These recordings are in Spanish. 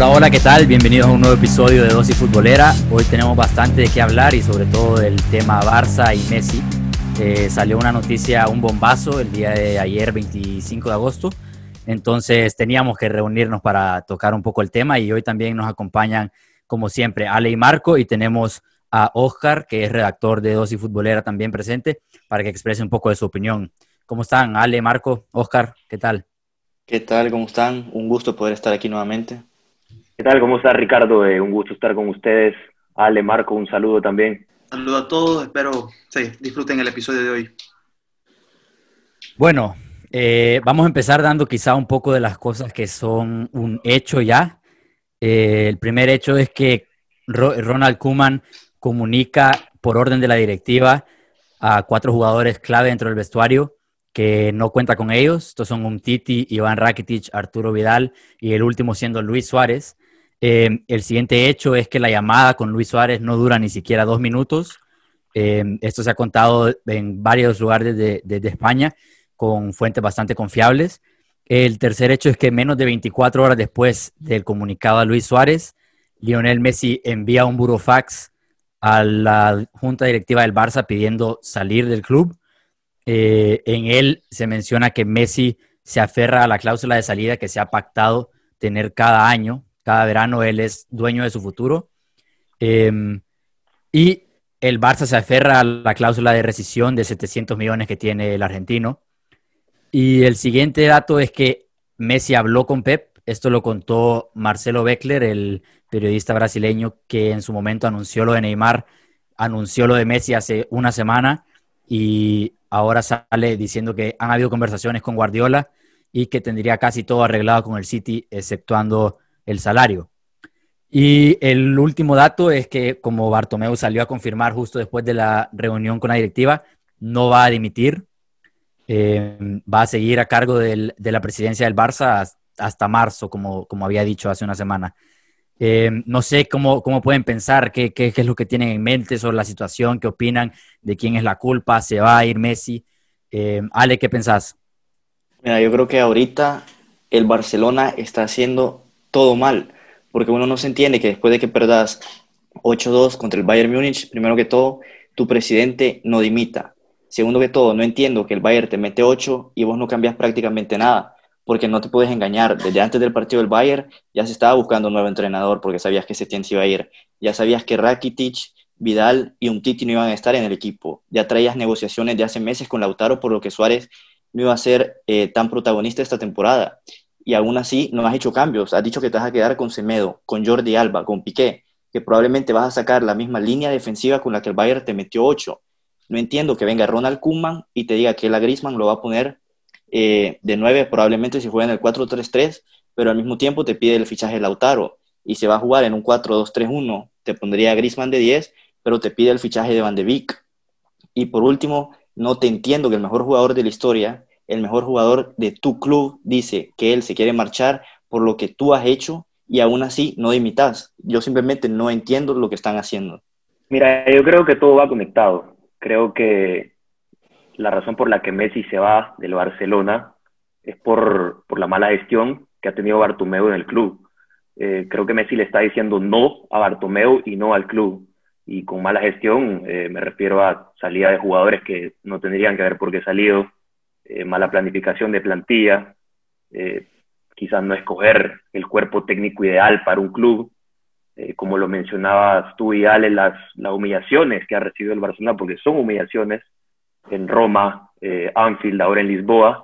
Hola, hola, ¿qué tal? Bienvenidos a un nuevo episodio de Dosis Futbolera. Hoy tenemos bastante de qué hablar y sobre todo del tema Barça y Messi. Eh, salió una noticia, un bombazo el día de ayer, 25 de agosto. Entonces teníamos que reunirnos para tocar un poco el tema y hoy también nos acompañan, como siempre, Ale y Marco y tenemos a Oscar, que es redactor de Dosis Futbolera también presente, para que exprese un poco de su opinión. ¿Cómo están? Ale, Marco, Oscar, ¿qué tal? ¿Qué tal? ¿Cómo están? Un gusto poder estar aquí nuevamente. ¿Qué tal? ¿Cómo está Ricardo? Eh, un gusto estar con ustedes. Ale, Marco, un saludo también. Saludo a todos, espero sí, disfruten el episodio de hoy. Bueno, eh, vamos a empezar dando quizá un poco de las cosas que son un hecho ya. Eh, el primer hecho es que Ronald Kuman comunica por orden de la directiva a cuatro jugadores clave dentro del vestuario que no cuenta con ellos. Estos son Umtiti, Iván Rakitic, Arturo Vidal y el último siendo Luis Suárez. Eh, el siguiente hecho es que la llamada con Luis Suárez no dura ni siquiera dos minutos. Eh, esto se ha contado en varios lugares de, España con fuentes bastante confiables. El tercer hecho es que menos de 24 horas después del comunicado a Luis Suárez, Lionel Messi envía un burofax a la junta directiva del Barça pidiendo salir del club. Eh, en él se menciona que Messi se aferra a la cláusula de salida que se ha pactado tener cada año cada verano él es dueño de su futuro. Em, y el Barça se aferra a la cláusula de rescisión de 700 millones que tiene el argentino. Y el siguiente dato es que Messi habló con Pep. Esto lo contó Marcelo Beckler, el periodista brasileño que en su momento anunció lo de Neymar, anunció lo de Messi hace una semana y ahora sale diciendo que han habido conversaciones con Guardiola y que tendría casi todo arreglado con el City, exceptuando el salario. Y el último dato es que, como Bartomeu salió a confirmar justo después de la reunión con la directiva, no va a dimitir, eh, va a seguir a cargo de la presidencia del Barça hasta marzo, como, como había dicho hace una semana. Eh, no sé cómo, cómo pueden pensar, qué, qué, es lo que tienen en mente sobre la situación, qué opinan, de quién es la culpa, se va a ir Messi. Eh, Ale, ¿qué pensás? Mira, yo creo que ahorita el Barcelona está haciendo todo mal, porque uno no se entiende que después de que perdas 8-2 contra el Bayern Múnich, primero que todo, tu presidente no dimita. Segundo que todo, no entiendo que el Bayern te mete 8 y vos no cambias prácticamente nada, porque no te puedes engañar. Desde antes del partido del Bayern ya se estaba buscando un nuevo entrenador porque sabías que Setién se iba a ir. Ya sabías que Rakitic, Vidal y Umtiti no iban a estar en el equipo. Ya traías negociaciones de hace meses con Lautaro por lo que Suárez no iba a ser eh, tan protagonista esta temporada y aún así no has hecho cambios. Has dicho que te vas a quedar con Semedo, con Jordi Alba, con Piqué, que probablemente vas a sacar la misma línea defensiva con la que el Bayern te metió 8. No entiendo que venga Ronald Koeman y te diga que la Griezmann lo va a poner eh, de 9 probablemente si juega en el 4-3-3, pero al mismo tiempo te pide el fichaje de Lautaro y se va a jugar en un 4-2-3-1, te pondría a de 10, pero te pide el fichaje de Van de Beek. Y por último, no te entiendo que el mejor jugador de la historia el mejor jugador de tu club dice que él se quiere marchar por lo que tú has hecho y aún así no imitas. Yo simplemente no entiendo lo que están haciendo. Mira, yo creo que todo va conectado. Creo que la razón por la que Messi se va del Barcelona es por, la mala gestión que ha tenido Bartomeu en el club. Eh, creo que Messi le está diciendo no a Bartomeu y no al club. Y con mala gestión eh, me refiero a salida de jugadores que no tendrían que haber por qué salido, eh, mala planificación de plantilla, eh, quizás no escoger el cuerpo técnico ideal para un club, eh, como lo mencionabas tú y Ale, las, las humillaciones que ha recibido el Barcelona, porque son humillaciones en Roma, Anfield, ahora en Lisboa,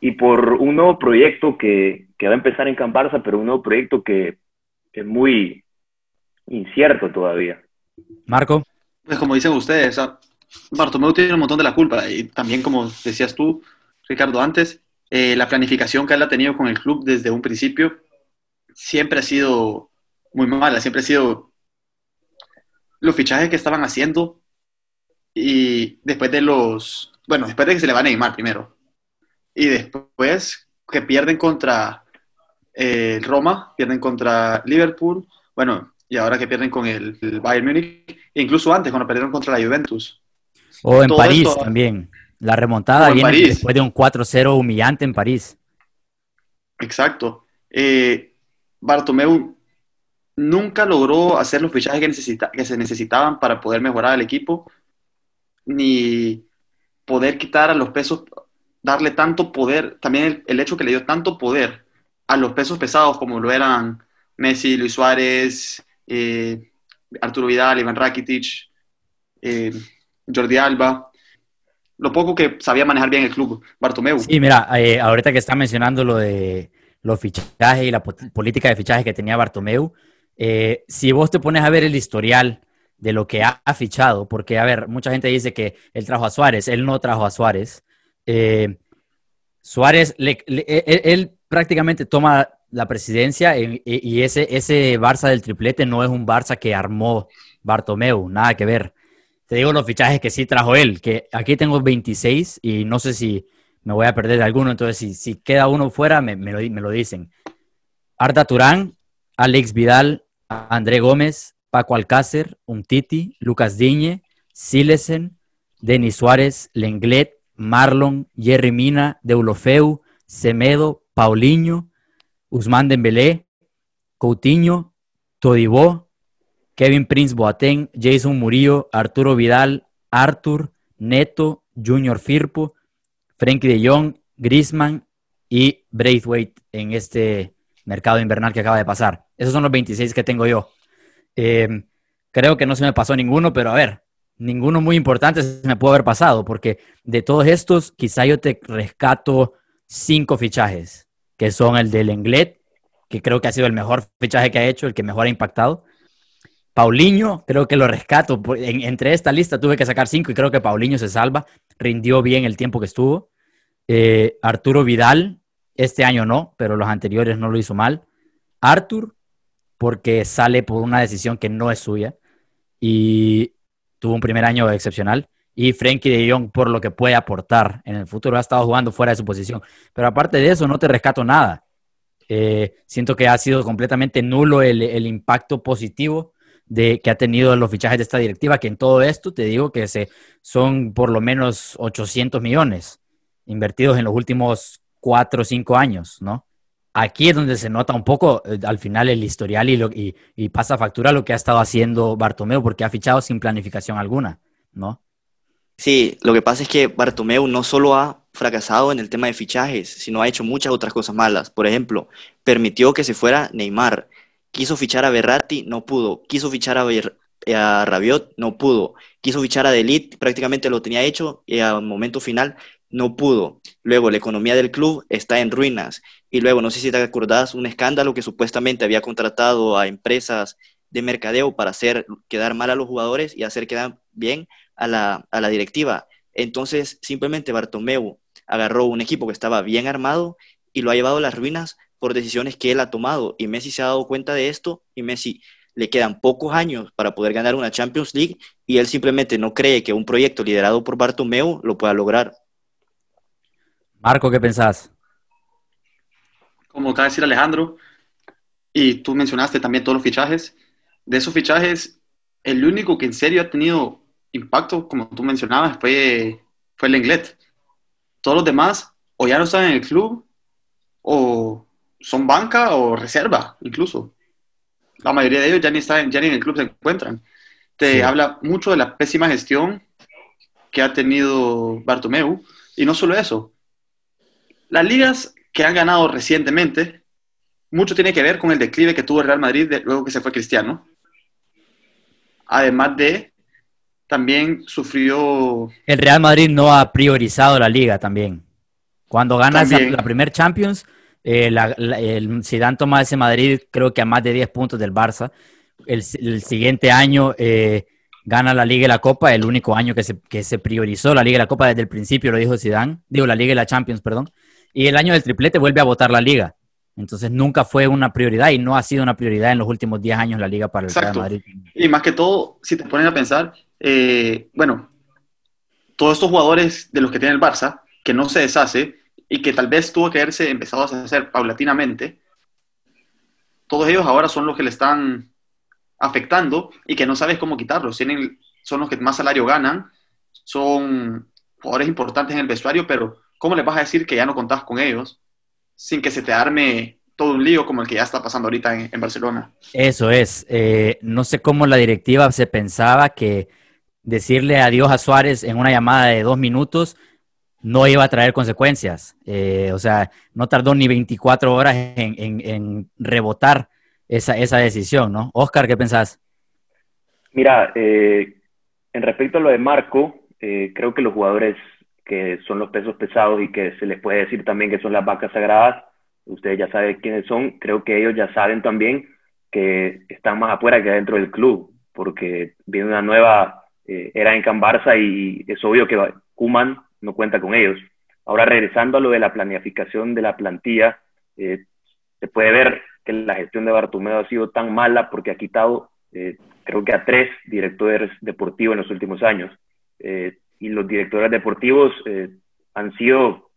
y por un nuevo proyecto que, que va a empezar en Barça, pero un nuevo proyecto que, que es muy incierto todavía. Marco. Pues como dicen ustedes, Bartomeu tiene un montón de la culpa y también, como decías tú, Ricardo, antes, eh, la planificación que él ha tenido con el club desde un principio siempre ha sido muy mala, siempre ha sido los fichajes que estaban haciendo y después de los, bueno, después de que se le va a Neymar primero y después que pierden contra eh, Roma, pierden contra Liverpool, bueno, y ahora que pierden con el, Bayern Múnich, incluso antes cuando perdieron contra la Juventus. O en París también. La remontada viene después de un 4-0 humillante en París. Exacto. Eh, Bartomeu nunca logró hacer los fichajes que, necesita, que se necesitaban para poder mejorar el equipo, ni poder quitar a los pesos, darle tanto poder, también el, hecho que le dio tanto poder a los pesos pesados como lo eran Messi, Luis Suárez, eh, Arturo Vidal, Iván Rakitic, eh, Jordi Alba, lo poco que sabía manejar bien el club, Bartomeu. Sí, mira, eh, ahorita que está mencionando lo de los fichajes y la política de fichajes que tenía Bartomeu, eh, si vos te pones a ver el historial de lo que ha, fichado, porque, a ver, mucha gente dice que él trajo a Suárez, él no trajo a Suárez. Eh, Suárez, e, e, él, prácticamente toma la presidencia y ese, ese Barça del triplete no es un Barça que armó Bartomeu, nada que ver. Te digo los fichajes que sí trajo él, que aquí tengo 26 y no sé si me voy a perder de alguno, entonces si, queda uno fuera, me, lo, dicen. Arda Turán, Alex Vidal, André Gómez, Paco Alcácer, Umtiti, Lucas Diñe, Silesen, Denis Suárez, Lenglet, Marlon, Jerry Mina, Deulofeu, Semedo, Paulinho, Usman Dembélé, Coutinho, Todibó, Kevin Prince Boateng, Jason Murillo, Arturo Vidal, Arthur, Neto, Junior Firpo, Frankie de Jong, Grisman y Braithwaite en este mercado invernal que acaba de pasar. Esos son los 26 que tengo yo. Em, creo que no se me pasó ninguno, pero a ver, ninguno muy importante se me pudo haber pasado, porque de todos estos, quizá yo te rescato cinco fichajes, que son el del Englet, que creo que ha sido el mejor fichaje que ha hecho, el que mejor ha impactado. Paulinho, creo que lo rescato. entre esta lista tuve que sacar cinco y creo que Paulinho se salva. Rindió bien el tiempo que estuvo. Eh, Arturo Vidal, este año no, pero los anteriores no lo hizo mal. Arthur, porque sale por una decisión que no es suya y tuvo un primer año excepcional. Y Frankie de Jong por lo que puede aportar en el futuro. Ha estado jugando fuera de su posición. Pero aparte de eso, no te rescato nada. Eh, siento que ha sido completamente nulo el, impacto positivo de, que ha tenido los fichajes de esta directiva, que en todo esto te digo que se, son por lo menos 800 millones invertidos en los últimos cuatro o cinco años, ¿no? Aquí es donde se nota un poco eh, al final el historial y, lo, y, pasa factura lo que ha estado haciendo Bartomeu, porque ha fichado sin planificación alguna, ¿no? Sí, lo que pasa es que Bartomeu no solo ha fracasado en el tema de fichajes, sino ha hecho muchas otras cosas malas. Por ejemplo, permitió que se fuera Neymar, quiso fichar a Berratti, no pudo, quiso fichar a, a Rabiot, no pudo, quiso fichar a Delit, prácticamente lo tenía hecho y al momento final no pudo. Luego, la economía del club está en ruinas. Y luego, no sé si te acordás, un escándalo que supuestamente había contratado a empresas de mercadeo para hacer quedar mal a los jugadores y hacer quedar bien a la, directiva. Entonces, simplemente Bartomeu agarró un equipo que estaba bien armado y lo ha llevado a las ruinas por decisiones que él ha tomado. Y Messi se ha dado cuenta de esto y Messi le quedan pocos años para poder ganar una Champions League y él simplemente no cree que un proyecto liderado por Bartomeu lo pueda lograr. Marco, ¿qué pensás? Como acaba de decir Alejandro, y tú mencionaste también todos los fichajes, de esos fichajes, el único que en serio ha tenido impacto, como tú mencionabas, fue, fue el Englet. Todos los demás o ya no están en el club, o son banca o reserva, incluso. La mayoría de ellos ya ni, están, ya ni en el club se encuentran. Te habla mucho de la pésima gestión que ha tenido Bartomeu, y no solo eso, las ligas que han ganado recientemente, mucho tiene que ver con el declive que tuvo el Real Madrid luego que se fue Cristiano. Además de, también sufrió... El Real Madrid no ha priorizado la liga también. Cuando ganas la primer Champions, eh, el Zidane toma ese Madrid creo que a más de 10 puntos del Barça. El, siguiente año eh, gana la Liga y la Copa, el único año que se, que se priorizó la Liga y la Copa desde el principio, lo dijo Zidane. Digo, la Liga y la Champions, perdón. Y el año del triplete vuelve a votar la liga. Entonces nunca fue una prioridad y no ha sido una prioridad en los últimos 10 años la liga para el Real Madrid. Y más que todo, si te pones a pensar, eh, bueno, todos estos jugadores de los que tiene el Barça, que no se deshace y que tal vez tuvo que haberse empezado a hacer paulatinamente, todos ellos ahora son los que le están afectando y que no sabes cómo quitarlos. Tienen, son los que más salario ganan, son jugadores importantes en el vestuario, pero ¿cómo les vas a decir que ya no contás con ellos sin que se te arme todo un lío como el que ya está pasando ahorita en, Barcelona. Eso es. Eh, no sé cómo la directiva se pensaba que decirle adiós a Suárez en una llamada de dos minutos no iba a traer consecuencias. Eh, o sea, no tardó ni 24 horas en, rebotar esa, esa, decisión, ¿no? Oscar, ¿qué pensás? Mira, eh, en respecto a lo de Marco, eh, creo que los jugadores que son los pesos pesados y que se les puede decir también que son las vacas sagradas, ustedes ya saben quiénes son, creo que ellos ya saben también que están más afuera que adentro del club, porque viene una nueva era en Can Barça y es obvio que Kuman no cuenta con ellos. Ahora, regresando a lo de la planificación de la plantilla, eh, se puede ver que la gestión de Bartomeu ha sido tan mala porque ha quitado, eh, creo que a tres directores deportivos en los últimos años. Eh, y los directores deportivos han sido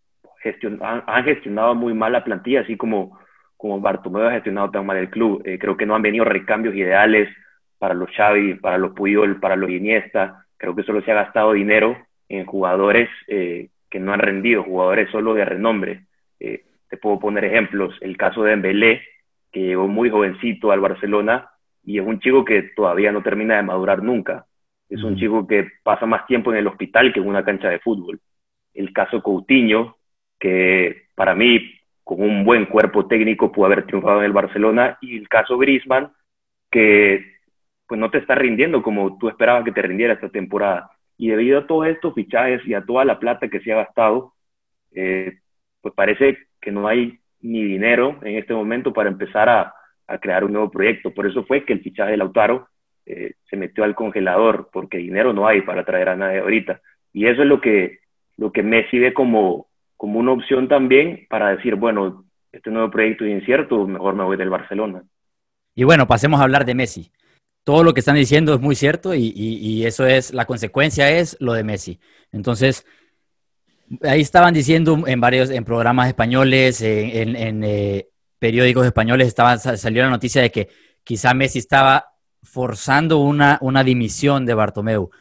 han, gestionado muy mal la plantilla, así como, como Bartomeu ha gestionado tan mal el club. creo que no han venido recambios ideales para los Xavi, para los Puyol, para los Iniesta. Creo que solo se ha gastado dinero en jugadores eh, que no han rendido, jugadores solo de renombre. Eh, te puedo poner ejemplos, el caso de Dembélé, que llegó muy jovencito al Barcelona y es un chico que todavía no termina de madurar nunca. Es un chico que pasa más tiempo en el hospital que en una cancha de fútbol. El caso Coutinho, que para mí con un buen cuerpo técnico pudo haber triunfado en el Barcelona, y el caso Griezmann, que pues no te está rindiendo como tú esperabas que te rindiera esta temporada. Y debido a todos estos fichajes y a toda la plata que se ha gastado, eh, pues parece que no hay ni dinero en este momento para empezar a, crear un nuevo proyecto. Por eso fue que el fichaje de Lautaro eh, se metió al congelador, porque dinero no hay para traer a nadie ahorita. Y eso es lo que, lo que Messi ve como, como una opción también para decir, bueno, este nuevo proyecto es incierto, mejor me voy del Barcelona. Y bueno, pasemos a hablar de Messi todo lo que están diciendo es muy cierto y, eso es, la consecuencia es lo de Messi. Entonces, ahí estaban diciendo en varios, en programas españoles, en, eh, periódicos españoles, estaba, salió la noticia de que quizá Messi estaba forzando una, una dimisión de Bartomeu.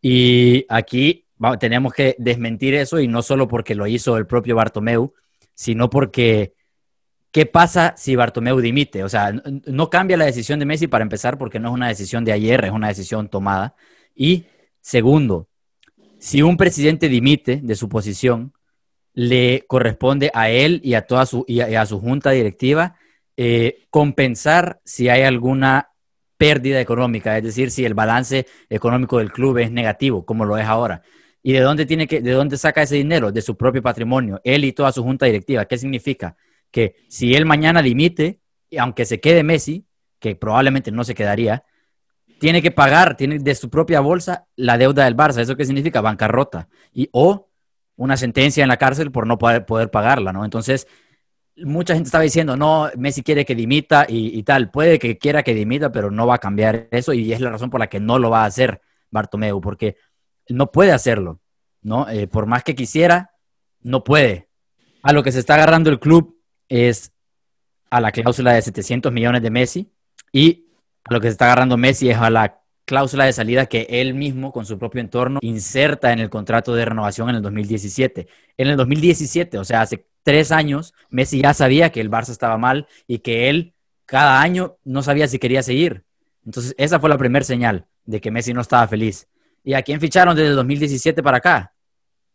Y aquí tenemos que desmentir eso y no solo porque lo hizo el propio Bartomeu, sino porque ¿Qué pasa si Bartomeu dimite? O sea, no cambia la decisión de Messi para empezar porque no es una decisión de ayer, es una decisión tomada. Y segundo, si un presidente dimite de su posición, le corresponde a él y a toda su, y a, su junta directiva eh, compensar si hay alguna pérdida económica, es decir, si el balance económico del club es negativo, como lo es ahora. ¿Y de dónde tiene que, de dónde saca ese dinero? De su propio patrimonio, él y toda su junta directiva. ¿Qué significa? Que si él mañana dimite, aunque se quede Messi, que probablemente no se quedaría, tiene que pagar, tiene de su propia bolsa la deuda del Barça. ¿Eso qué significa? Bancarrota. Y, o una sentencia en la cárcel por no poder, pagarla, ¿no? Entonces, mucha gente estaba diciendo, no, Messi quiere que dimita y, tal. Puede que quiera que dimita, pero no va a cambiar eso y es la razón por la que no lo va a hacer Bartomeu, porque no puede hacerlo, ¿no? Eh, por más que quisiera, no puede. A lo que se está agarrando el club es a la cláusula de 700 millones de Messi y a lo que se está agarrando Messi es a la cláusula de salida que él mismo con su propio entorno inserta en el contrato de renovación en el 2017. En el 2017, o sea, hace tres años, Messi ya sabía que el Barça estaba mal y que él cada año no sabía si quería seguir. Entonces, esa fue la primera señal de que Messi no estaba feliz. ¿Y a quién ficharon desde el 2017 para acá?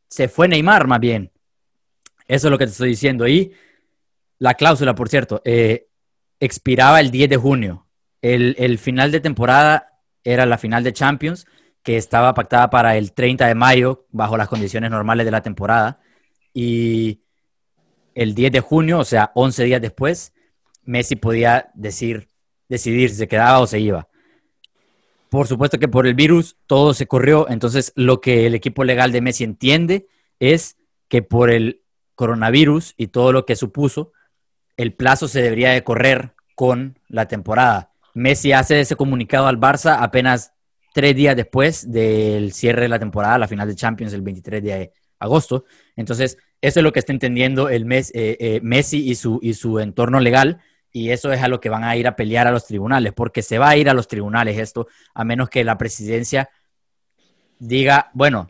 Se fue Neymar, más bien. Eso es lo que te estoy diciendo. Y la cláusula, por cierto, eh, expiraba el 10 de junio. El, final de temporada era la final de Champions, que estaba pactada para el 30 de mayo, bajo las condiciones normales de la temporada. Y el 10 de junio, o sea, 11 días después, Messi podía decir, decidir si se quedaba o se iba. Por supuesto que por el virus todo se corrió, entonces lo que el equipo legal de Messi entiende es que por el coronavirus y todo lo que supuso, el plazo se debería de correr con la temporada. Messi hace ese comunicado al Barça apenas tres días después del cierre de la temporada, la final de Champions el 23 de agosto. Entonces, eso es lo que está entendiendo el mes, eh, eh, Messi y su, y su entorno legal, y eso es a lo que van a ir a pelear a los tribunales, porque se va a ir a los tribunales esto, a menos que la presidencia diga, bueno,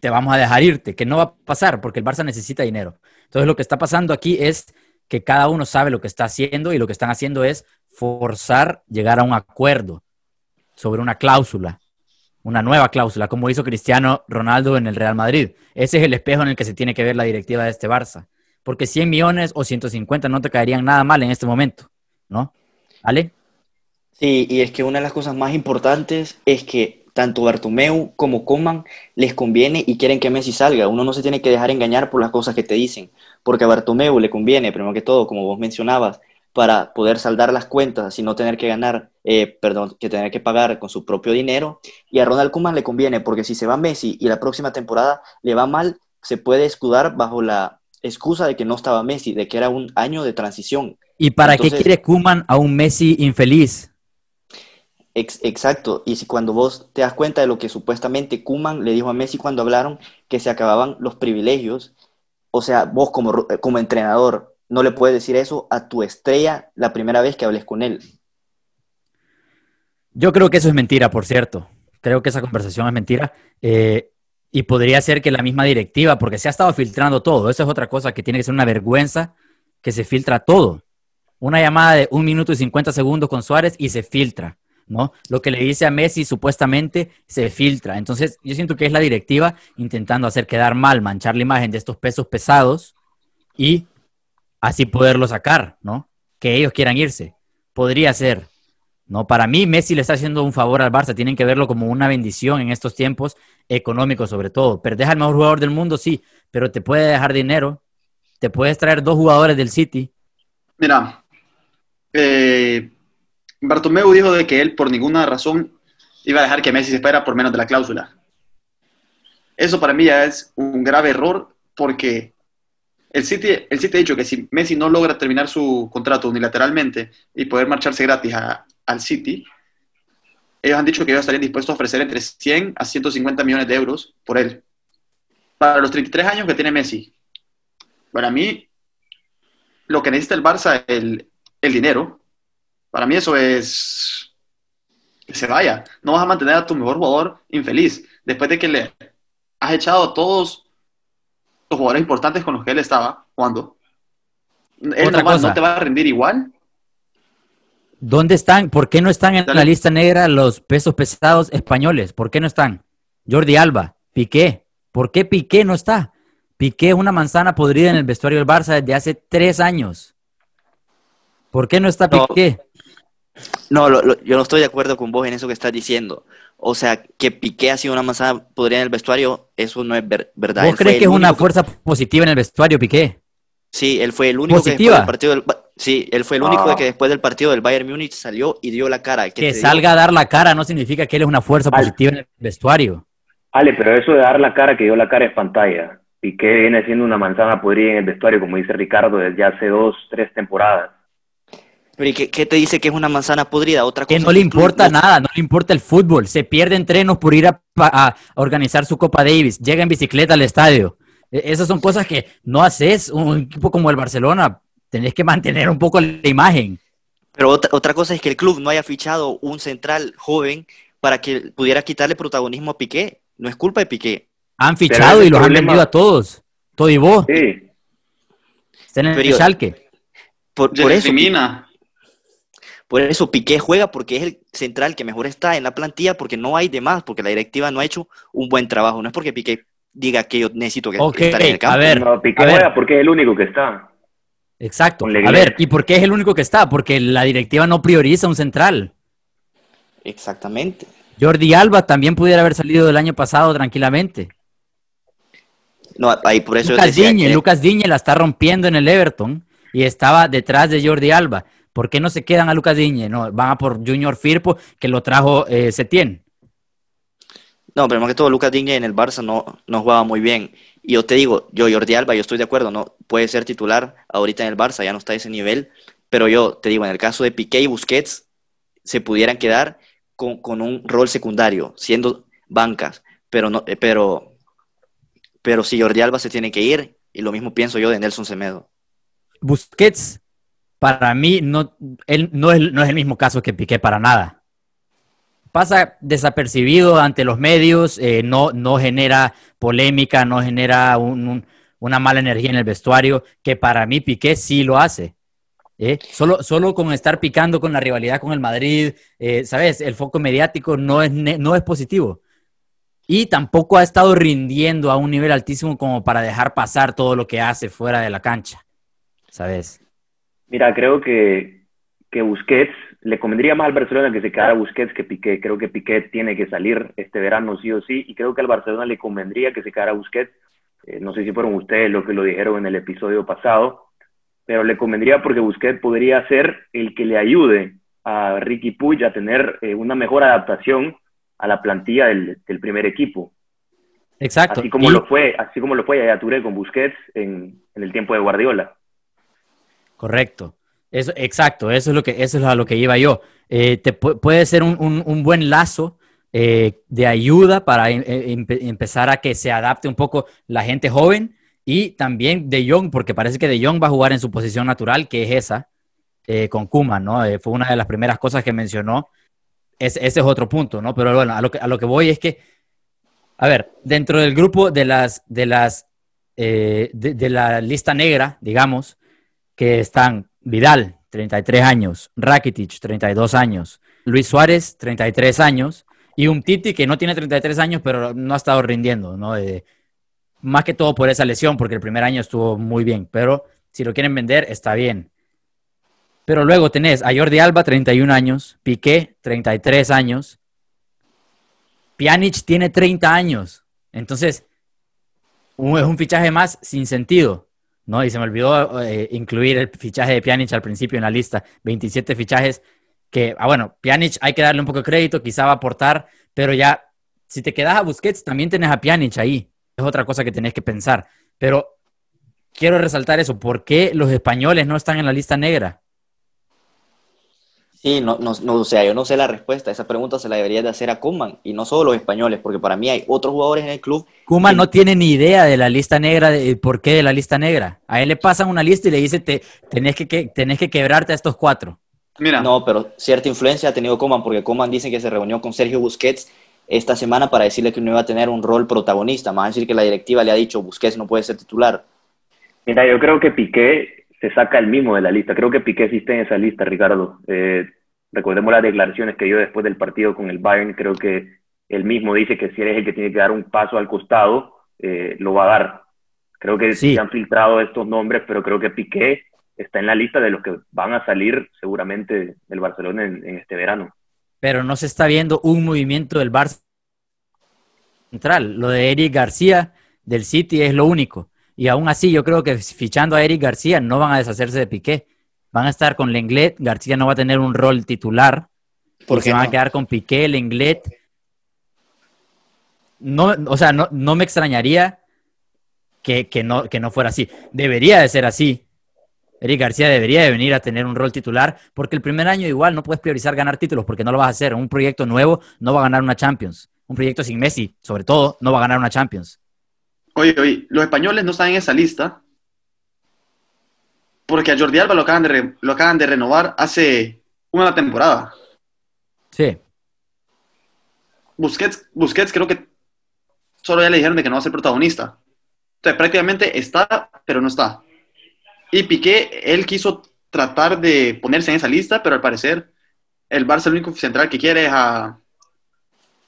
te vamos a dejar irte, que no va a pasar, porque el Barça necesita dinero. Entonces, lo que está pasando aquí es que cada uno sabe lo que está haciendo y lo que están haciendo es forzar llegar a un acuerdo sobre una cláusula, una nueva cláusula, como hizo Cristiano Ronaldo en el Real Madrid. Ese es el espejo en el que se tiene que ver la directiva de este Barça. Porque 100 millones o 150 no te caerían nada mal en este momento, ¿no? ¿Ale? Sí, y es que una de las cosas más importantes es que tanto Bartomeu como Coman les conviene y quieren que Messi salga. Uno no se tiene que dejar engañar por las cosas que te dicen, porque a Bartomeu le conviene, primero que todo, como vos mencionabas, para poder saldar las cuentas y no tener que ganar, eh, perdón, que tener que pagar con su propio dinero. Y a Ronald Koeman le conviene, porque si se va Messi y la próxima temporada le va mal, se puede escudar bajo la excusa de que no estaba Messi, de que era un año de transición. ¿Y para qué quiere Kuman a un Messi infeliz? exacto, y si cuando vos te das cuenta de lo que supuestamente Kuman le dijo a Messi cuando hablaron, que se acababan los privilegios, o sea, vos como, como entrenador no le puedes decir eso a tu estrella la primera vez que hables con él. Yo creo que eso es mentira, por cierto. Creo que esa conversación es mentira. Eh, y podría ser que la misma directiva, porque se ha estado filtrando todo. Eso es otra cosa que tiene que ser una vergüenza que se filtra todo. Una llamada de un minuto y 50 segundos con Suárez y se filtra. ¿No? Lo que le dice a Messi supuestamente se filtra. Entonces, yo siento que es la directiva intentando hacer quedar mal, manchar la imagen de estos pesos pesados y así poderlo sacar, ¿no? Que ellos quieran irse. Podría ser. No, para mí Messi le está haciendo un favor al Barça, tienen que verlo como una bendición en estos tiempos económicos sobre todo. Perdés al mejor jugador del mundo, sí, pero te puede dejar dinero, te puedes traer dos jugadores del City. Mira, eh, Bartomeu dijo de que él por ninguna razón iba a dejar que Messi se espera por menos de la cláusula. Eso para mí ya es un grave error porque el City, el City ha dicho que si Messi no logra terminar su contrato unilateralmente y poder marcharse gratis al City, ellos han dicho que ellos estarían dispuestos a ofrecer entre 100 a 150 millones de euros por él. Para los 33 años que tiene Messi, para mí, lo que necesita el Barça es el dinero. Para mí eso es que se vaya. No vas a mantener a tu mejor jugador infeliz después de que le has echado a todos los jugadores importantes con los que él estaba jugando. ¿Él no te va a rendir igual? ¿Dónde están? ¿Por qué no están en la lista negra los pesos pesados españoles? ¿Por qué no están? Jordi Alba, Piqué. ¿Por qué Piqué no está? Piqué es una manzana podrida en el vestuario del Barça desde hace tres años. ¿Por qué no está Piqué? No, yo no estoy de acuerdo con vos en eso que estás diciendo. O sea, que Piqué ha sido una manzana podrida en el vestuario, eso no es verdad. ¿Vos crees que es una fuerza positiva en el vestuario, Piqué? Sí, él fue el único que después del partido del, sí, él fue el único que después del partido del Bayern Múnich salió y dio la cara. Que, salga a dar la cara no significa que él es una fuerza positiva en el vestuario. Ale, pero eso de dar la cara, que dio la cara es pantalla. Piqué viene siendo una manzana podrida en el vestuario, como dice Ricardo, desde hace dos, tres temporadas. Pero ¿y qué, te dice que es una manzana podrida? Otra cosa que no le importa nada, no le importa el fútbol. Se pierde entrenos por ir a, organizar su Copa Davis. Llega en bicicleta al estadio. E, esas son cosas que no haces un equipo como el Barcelona. Tenés que mantener un poco la imagen. Pero otra, otra cosa es que el club no haya fichado un central joven para que pudiera quitarle protagonismo a Piqué. No es culpa de Piqué. Han fichado y los han vendido a todos. Todo y vos. Sí. Están en el Schalke. Por, por eso. Por eso Piqué juega porque es el central que mejor está en la plantilla porque no hay demás, porque la directiva no ha hecho un buen trabajo. No es porque Piqué diga que yo necesito que estar en el campo. A ver, Piqué juega porque es el único que está. Exacto. A ver, ¿y por qué es el único que está? Porque la directiva no prioriza un central. Exactamente. Jordi Alba también pudiera haber salido del año pasado tranquilamente. No, ahí por eso Lucas Diñe, Lucas Diñe la está rompiendo en el Everton y estaba detrás de Jordi Alba. ¿Por qué no se quedan a Lucas Diñe? No, van a por Junior Firpo, que lo trajo eh, Setién. No, pero más que todo, Lucas Diñe en el Barça no, no jugaba muy bien. Y yo te digo, yo Jordi Alba, yo estoy de acuerdo, no puede ser titular ahorita en el Barça, ya no está a ese nivel. Pero yo te digo, en el caso de Piqué y Busquets, se pudieran quedar con, un rol secundario, siendo bancas. Pero, no, eh, pero, pero si Jordi Alba se tiene que ir, y lo mismo pienso yo de Nelson Semedo. Busquets para mí no, él no es, el mismo caso que Piqué para nada. Pasa desapercibido ante los medios, eh, no, genera polémica, no genera un, una mala energía en el vestuario, que para mí Piqué sí lo hace. ¿eh? Solo, solo con estar picando con la rivalidad con el Madrid, eh, ¿sabes? El foco mediático no es, no es positivo. Y tampoco ha estado rindiendo a un nivel altísimo como para dejar pasar todo lo que hace fuera de la cancha, ¿sabes? Mira, creo que, que Busquets le convendría más al Barcelona que se quedara Busquets que Piqué. Creo que Piqué tiene que salir este verano sí o sí y creo que al Barcelona le convendría que se quedara Busquets. Eh, no sé si fueron ustedes los que lo dijeron en el episodio pasado, pero le convendría porque Busquets podría ser el que le ayude a Ricky Puig a tener eh, una mejor adaptación a la plantilla del, primer equipo. Exacto. Así como lo fue, así como lo fue Yaya Touré con Busquets en, el tiempo de Guardiola. Correcto. Eso, exacto, eso es lo que, eso es a lo que iba yo. Eh, te puede ser un, buen lazo eh, de ayuda para empezar a que se adapte un poco la gente joven y también De Jong, porque parece que De Jong va a jugar en su posición natural, que es esa, eh, con Kuma, ¿no? fue una de las primeras cosas que mencionó ese es otro punto, ¿no? Pero bueno, a lo, que, a lo que voy es que, a ver, dentro del grupo de las, de las, eh, de, la lista negra, digamos, que están Vidal, 33 años, Rakitic, 32 años, Luis Suárez, 33 años, y un Titi que no tiene 33 años, pero no ha estado rindiendo, ¿no? más que todo por esa lesión, porque el primer año estuvo muy bien, pero si lo quieren vender, está bien. Pero luego tenés a Jordi Alba, 31 años, Piqué, 33 años, Pjanic tiene 30 años. Entonces, es un fichaje más sin sentido, ¿no? Y se me olvidó eh, incluir el fichaje de Pjanic al principio en la lista. 27 fichajes que, ah, bueno, Pjanic hay que darle un poco de crédito, quizá va a aportar, pero ya, si te quedas a Busquets, también tenés a Pjanic ahí. Es otra cosa que tenés que pensar. Pero quiero resaltar eso. ¿Por qué los españoles no están en la lista negra? Sí, no, no, no, o sea, yo no sé la respuesta. Esa pregunta se la debería de hacer a Kuman y no solo los españoles, porque para mí hay otros jugadores en el club. Kuman no tiene ni idea de la lista negra, de por qué de la lista negra. A él le pasan una lista y le dice, te, tenés, que, que, tenés que quebrarte a estos cuatro. Mira. No, pero cierta influencia ha tenido Kuman, porque Kuman dice que se reunió con Sergio Busquets esta semana para decirle que no iba a tener un rol protagonista. Más decir que la directiva le ha dicho, Busquets no puede ser titular. Mira, yo creo que Piqué se saca el mismo de la lista. Creo que Piqué existe en esa lista, Ricardo. Eh, recordemos las declaraciones que dio después del partido con el Bayern. Creo que él mismo dice que si eres el que tiene que dar un paso al costado, eh, lo va a dar. Creo que sí. se han filtrado estos nombres, pero creo que Piqué está en la lista de los que van a salir seguramente del Barcelona en, este verano. Pero no se está viendo un movimiento del Barça central. Lo de Eric García del City es lo único. Y aún así, yo creo que fichando a Eric García no van a deshacerse de Piqué. Van a estar con Lenglet, García no va a tener un rol titular. Porque van a quedar con Piqué, Lenglet. No, o sea, no, me extrañaría que, no, que no fuera así. Debería de ser así. Eric García debería de venir a tener un rol titular, porque el primer año igual no puedes priorizar ganar títulos, porque no lo vas a hacer. Un proyecto nuevo no va a ganar una Champions. Un proyecto sin Messi, sobre todo, no va a ganar una Champions. Oye, oye, los españoles no están en esa lista porque a Jordi Alba lo acaban de, lo acaban de renovar hace una temporada. Sí. Busquets, Busquets creo que solo ya le dijeron de que no va a ser protagonista. Entonces prácticamente está, pero no está. Y Piqué, él quiso tratar de ponerse en esa lista, pero al parecer el Barça el único central que quiere es a,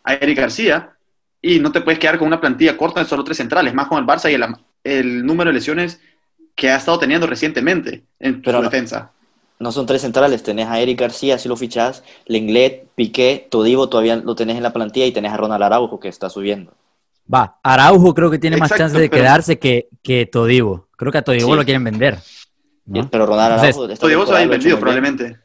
a Eric García y no te puedes quedar con una plantilla corta de solo tres centrales, más con el Barça y el, el número de lesiones que ha estado teniendo recientemente en tu defensa. No son tres centrales, tenés a Eric García, si lo fichás, Lenglet, Piqué, Todivo todavía lo tenés en la plantilla y tenés a Ronald Araujo que está subiendo. Va, Araujo creo que tiene más chance de quedarse que, que Todivo. Creo que a Todivo lo quieren vender. Pero Ronald Araujo... Todivo se va a vendido probablemente.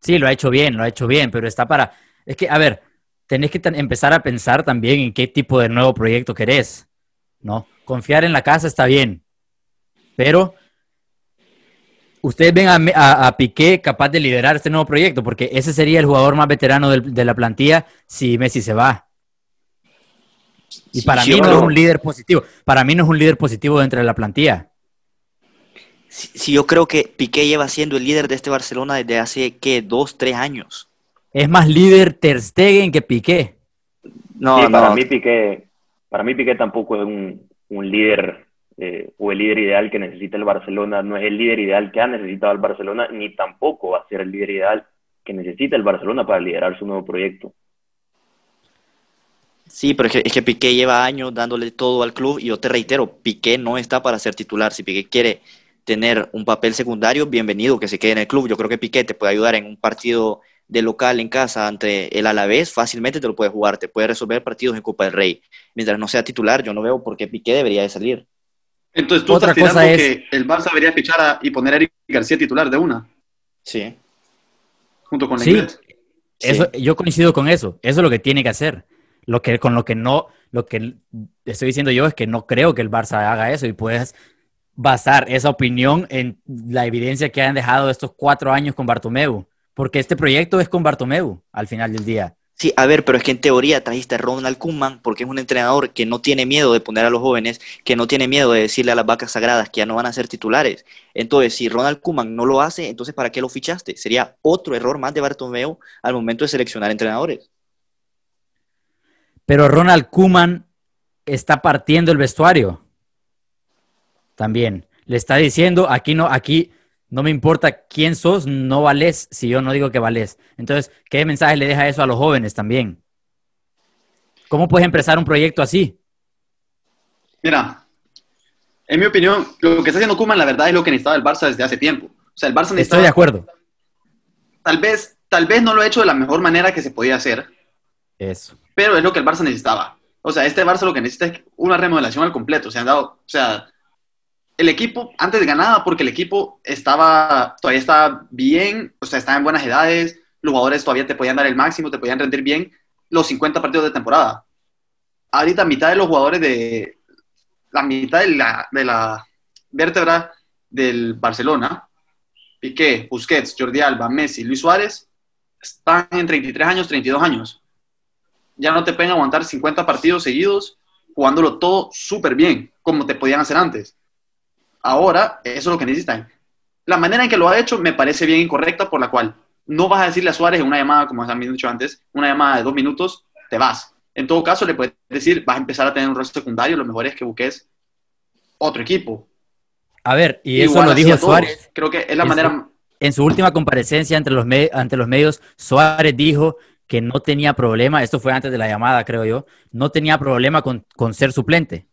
Sí, lo ha hecho bien, lo ha hecho bien, pero está para... Es que, a ver, tenés que empezar a pensar también en qué tipo de nuevo proyecto querés, ¿no? Confiar en la casa está bien, pero ustedes ven a, Piqué capaz de liderar este nuevo proyecto, porque ese sería el jugador más veterano de, la plantilla si Messi se va. Y para mí no es un líder positivo. Para mí no es un líder positivo dentro de la plantilla. Si, yo creo que Piqué lleva siendo el líder de este Barcelona desde hace, ¿qué? Dos, tres años. Es más líder Ter Stegen que Piqué. No, para mí Piqué, para mí Piqué tampoco es un, líder eh, o el líder ideal que necesita el Barcelona no es el líder ideal que ha necesitado el Barcelona, ni tampoco va a ser el líder ideal que necesita el Barcelona para liderar su nuevo proyecto. Sí, pero es que, es que Piqué lleva años dándole todo al club y yo te reitero, Piqué no está para ser titular. Si Piqué quiere tener un papel secundario, bienvenido que se quede en el club. Yo creo que Piqué te puede ayudar en un partido de local en casa ante el Alavés, fácilmente te lo puede jugar, te puede resolver partidos en Copa del Rey. Mientras no sea titular, yo no veo por qué Piqué debería de salir. Entonces tú Otra estás cosa tirando es- que el Barça debería fichar a- y poner a Eric García titular de una, Sí. junto con Sí. Lenglet. Sí. Eso, yo coincido con eso. Eso es lo que tiene que hacer. Lo que, con lo que no, lo que estoy diciendo yo es que no creo que el Barça haga eso y puedes basar esa opinión en la evidencia que han dejado estos cuatro años con Bartomeu. Porque este proyecto es con Bartomeu al final del día. Sí, a ver, pero es que en teoría trajiste a Ronald Koeman porque es un entrenador que no tiene miedo de poner a los jóvenes, que no tiene miedo de decirle a las vacas sagradas que ya no van a ser titulares. Entonces, si Ronald Koeman no lo hace, entonces ¿para qué lo fichaste? Sería otro error más de Bartomeu al momento de seleccionar entrenadores. Pero Ronald Kuman está partiendo el vestuario. También. Le está diciendo, aquí no, aquí no me importa quién sos, no valés si yo no digo que valés. Entonces, ¿qué mensaje le deja eso a los jóvenes también? ¿Cómo puedes empezar un proyecto así? Mira, en mi opinión, lo que está haciendo Koeman, la verdad, es lo que necesitaba el Barça desde hace tiempo. O sea, el Barça necesitaba... Estoy de acuerdo. Tal vez, tal vez no lo ha hecho de la mejor manera que se podía hacer, Eso. pero es lo que el Barça necesitaba. O sea, este Barça lo que necesita es una remodelación al completo. Se han dado, o sea, el equipo antes ganaba porque el equipo estaba, todavía estaba bien, o sea, estaba en buenas edades, los jugadores todavía te podían dar el máximo, te podían rendir bien los 50 partidos de temporada. Ahorita mitad de los jugadores de, la mitad de la, de la vértebra del Barcelona, Piqué, Busquets, Jordi Alba, Messi, Luis Suárez, están en 33 años, 32 años ya no te pueden aguantar 50 partidos seguidos jugándolo todo súper bien, como te podían hacer antes. Ahora, eso es lo que necesitan. La manera en que lo ha hecho me parece bien incorrecta, por la cual no vas a decirle a Suárez en una llamada, como han dicho antes, una llamada de dos minutos, te vas. En todo caso, le puedes decir, vas a empezar a tener un rol secundario, lo mejor es que busques otro equipo. A ver, y eso Igual lo dijo. Suárez. Creo que es la Eso- manera... En su última comparecencia ante los, me- ante los medios, Suárez dijo que no tenía problema, esto fue antes de la llamada, creo yo, no tenía problema con, con ser suplente.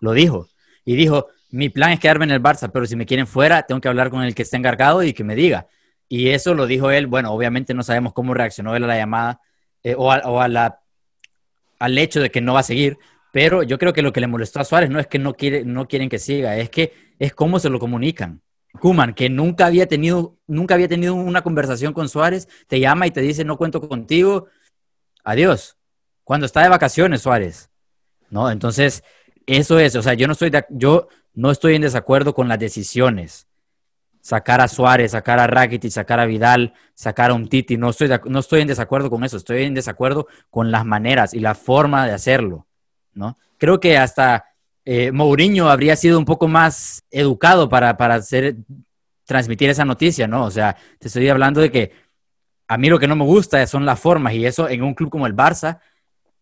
Lo dijo. Y dijo, mi plan es quedarme en el Barça, pero si me quieren fuera, tengo que hablar con el que esté encargado y que me diga. Y eso lo dijo él. Bueno, obviamente no sabemos cómo reaccionó él a la llamada eh, o, al hecho de que no va a seguir, pero yo creo que lo que le molestó a Suárez no es que no quieren que siga, es que es cómo se lo comunican. Kuman, que nunca había tenido, nunca había tenido una conversación con Suárez, te llama y te dice no cuento contigo. Adiós. Cuando está de vacaciones, Suárez. ¿No? Entonces, eso es, o sea, yo no estoy de- yo no estoy en desacuerdo con las decisiones. Sacar a Suárez, sacar a Rakitic, sacar a Vidal, sacar a Umtiti, no estoy, no estoy en desacuerdo con eso, estoy en desacuerdo con las maneras y la forma de hacerlo, ¿no? Creo que hasta eh, Mourinho habría sido un poco más educado para, para hacer, transmitir esa noticia, ¿no? O sea, te estoy hablando de que a mí lo que no me gusta son las formas y eso en un club como el Barça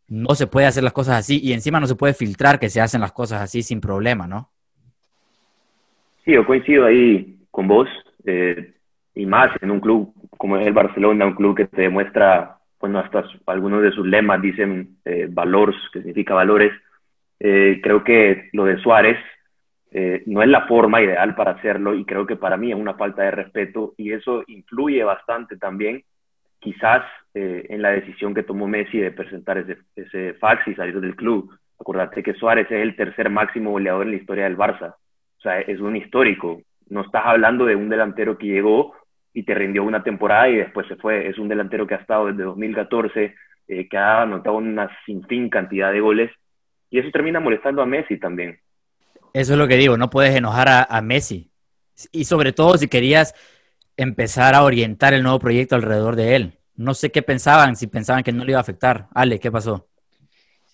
no se puede hacer las cosas así y encima no se puede filtrar que se hacen las cosas así sin problema, ¿no? Sí, yo coincido ahí con vos, eh, y más en un club como es el Barcelona, un club que te demuestra, bueno, hasta algunos de sus lemas dicen eh, valores, que significa valores. Eh, creo que lo de Suárez eh, no es la forma ideal para hacerlo y creo que para mí es una falta de respeto y eso influye bastante también quizás eh, en la decisión que tomó Messi de presentar ese, ese fax y salir del club. Acordate que Suárez es el tercer máximo goleador en la historia del Barça. O sea, es un histórico. No estás hablando de un delantero que llegó y te rindió una temporada y después se fue. Es un delantero que ha estado desde 2014, eh, que ha anotado una sinfín cantidad de goles y eso termina molestando a Messi también. Eso es lo que digo, no puedes enojar a, a Messi. Y sobre todo si querías empezar a orientar el nuevo proyecto alrededor de él. No sé qué pensaban, si pensaban que no le iba a afectar. Ale, ¿qué pasó?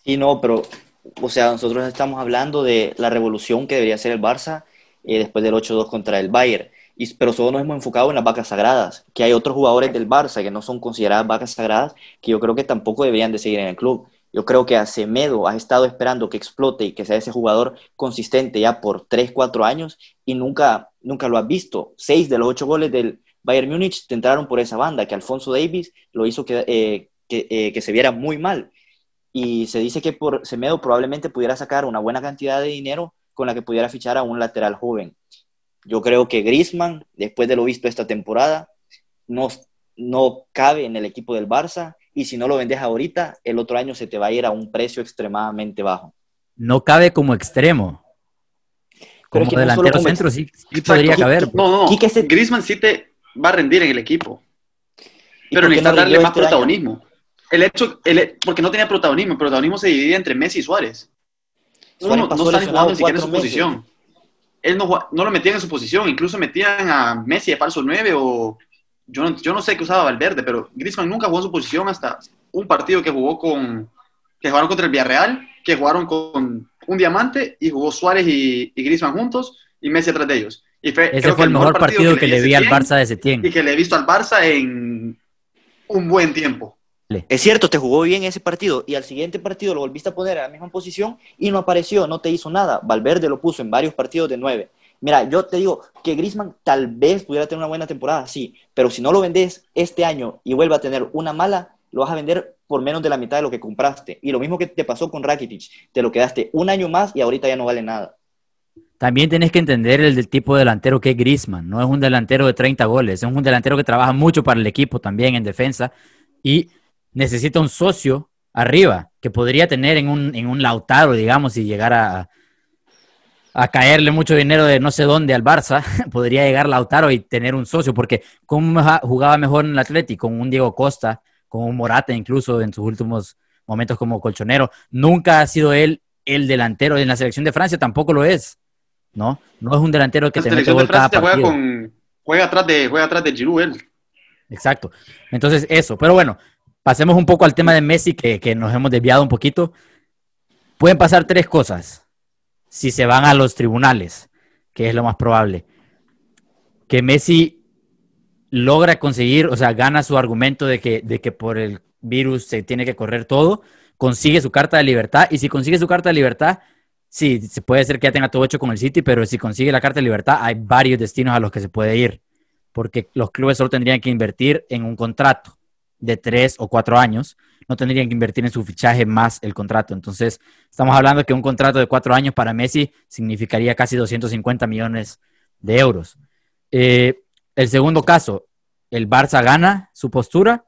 Sí, no, pero, o sea, nosotros estamos hablando de la revolución que debería ser el Barça eh, después del 8-2 contra el Bayern. Y, pero solo nos hemos enfocado en las vacas sagradas, que hay otros jugadores del Barça que no son consideradas vacas sagradas, que yo creo que tampoco deberían de seguir en el club. Yo creo que a has estado esperando que explote y que sea ese jugador consistente ya por 3, 4 años y nunca, nunca lo has visto. Seis de los ocho goles del Bayern Múnich te entraron por esa banda, que Alfonso Davis lo hizo que, eh, que, eh, que se viera muy mal. Y se dice que por Semedo probablemente pudiera sacar una buena cantidad de dinero con la que pudiera fichar a un lateral joven. Yo creo que Griezmann, después de lo visto esta temporada, no, no cabe en el equipo del Barça y si no lo vendes ahorita, el otro año se te va a ir a un precio extremadamente bajo. No cabe como extremo. Como delantero centro sí, podría caber. No, no, Griezmann sí te va a rendir en el equipo. Pero necesita darle más este protagonismo. El hecho, el, porque no tenía protagonismo, el protagonismo se dividía entre Messi y Suárez. No, no, están jugando ni siquiera en su posición. Él no, no lo metían en su posición, incluso metían a Messi de falso 9 o yo no, yo no sé qué usaba Valverde, pero Griezmann nunca jugó en su posición hasta un partido que jugó con, que jugaron contra el Villarreal, que jugaron con un diamante y jugó Suárez y, y Griezmann juntos y Messi atrás de ellos. Y Ese fue el mejor partido, que, le vi al Barça de Setién. Y que le he visto al Barça en un buen tiempo. Es cierto, te jugó bien ese partido y al siguiente partido lo volviste a poner a la misma posición y no apareció, no te hizo nada. Valverde lo puso en varios partidos de nueve. Mira, yo te digo que Grisman tal vez pudiera tener una buena temporada, sí, pero si no lo vendes este año y vuelve a tener una mala, lo vas a vender por menos de la mitad de lo que compraste. Y lo mismo que te pasó con Rakitic, te lo quedaste un año más y ahorita ya no vale nada. También tienes que entender el del tipo de delantero que es Grisman. No es un delantero de 30 goles, es un delantero que trabaja mucho para el equipo también en defensa y necesita un socio arriba que podría tener en un, en un Lautaro, digamos, y llegar a, a caerle mucho dinero de no sé dónde al Barça, podría llegar Lautaro y tener un socio, porque como jugaba mejor en el Atlético, con un Diego Costa, con un Morata incluso en sus últimos momentos como colchonero, nunca ha sido él el delantero en la selección de Francia, tampoco lo es, ¿no? No es un delantero que la te mete gol cada juega, con, juega atrás de juega atrás de Giroud él. Exacto. Entonces eso, pero bueno, pasemos un poco al tema de Messi que, que nos hemos desviado un poquito. Pueden pasar tres cosas si se van a los tribunales, que es lo más probable. Que Messi logra conseguir, o sea, gana su argumento de que, de que por el virus se tiene que correr todo, consigue su carta de libertad y si consigue su carta de libertad, sí, se puede ser que ya tenga todo hecho con el City, pero si consigue la carta de libertad, hay varios destinos a los que se puede ir, porque los clubes solo tendrían que invertir en un contrato de tres o cuatro años no tendrían que invertir en su fichaje más el contrato. Entonces, estamos hablando que un contrato de cuatro años para Messi significaría casi 250 millones de euros. Eh, el segundo caso, el Barça gana su postura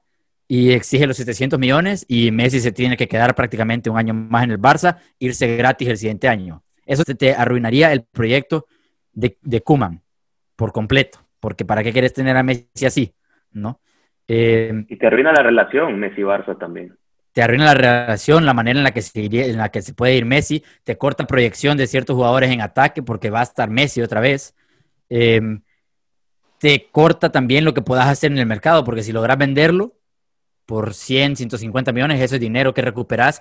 y exige los 700 millones y Messi se tiene que quedar prácticamente un año más en el Barça, irse gratis el siguiente año. Eso te, arruinaría el proyecto de, de Kuman por completo, porque ¿para qué quieres tener a Messi así? ¿No? Eh, y te arruina la relación Messi-Barça también. Te arruina la relación, la manera en la, que se en la que se puede ir Messi, te corta proyección de ciertos jugadores en ataque porque va a estar Messi otra vez. Em, te corta también lo que puedas hacer en el mercado, porque si logras venderlo por 100, 150 millones, eso es dinero que recuperas.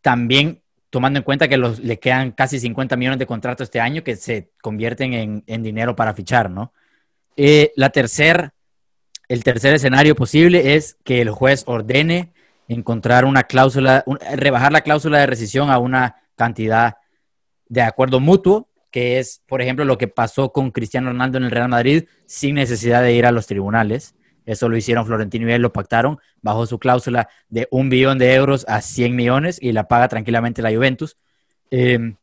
También tomando en cuenta que los, le quedan casi 50 millones de contrato este año que se convierten en, en dinero para fichar, ¿no? Eh, la tercera el tercer escenario posible es que el juez ordene encontrar una cláusula, rebajar la cláusula de rescisión a una cantidad de acuerdo mutuo, que es, por ejemplo, lo que pasó con Cristiano Ronaldo en el Real Madrid sin necesidad de ir a los tribunales. Eso lo hicieron Florentino y él, lo pactaron bajo su cláusula de un billón de euros a 100 millones y la paga tranquilamente la Juventus. Em,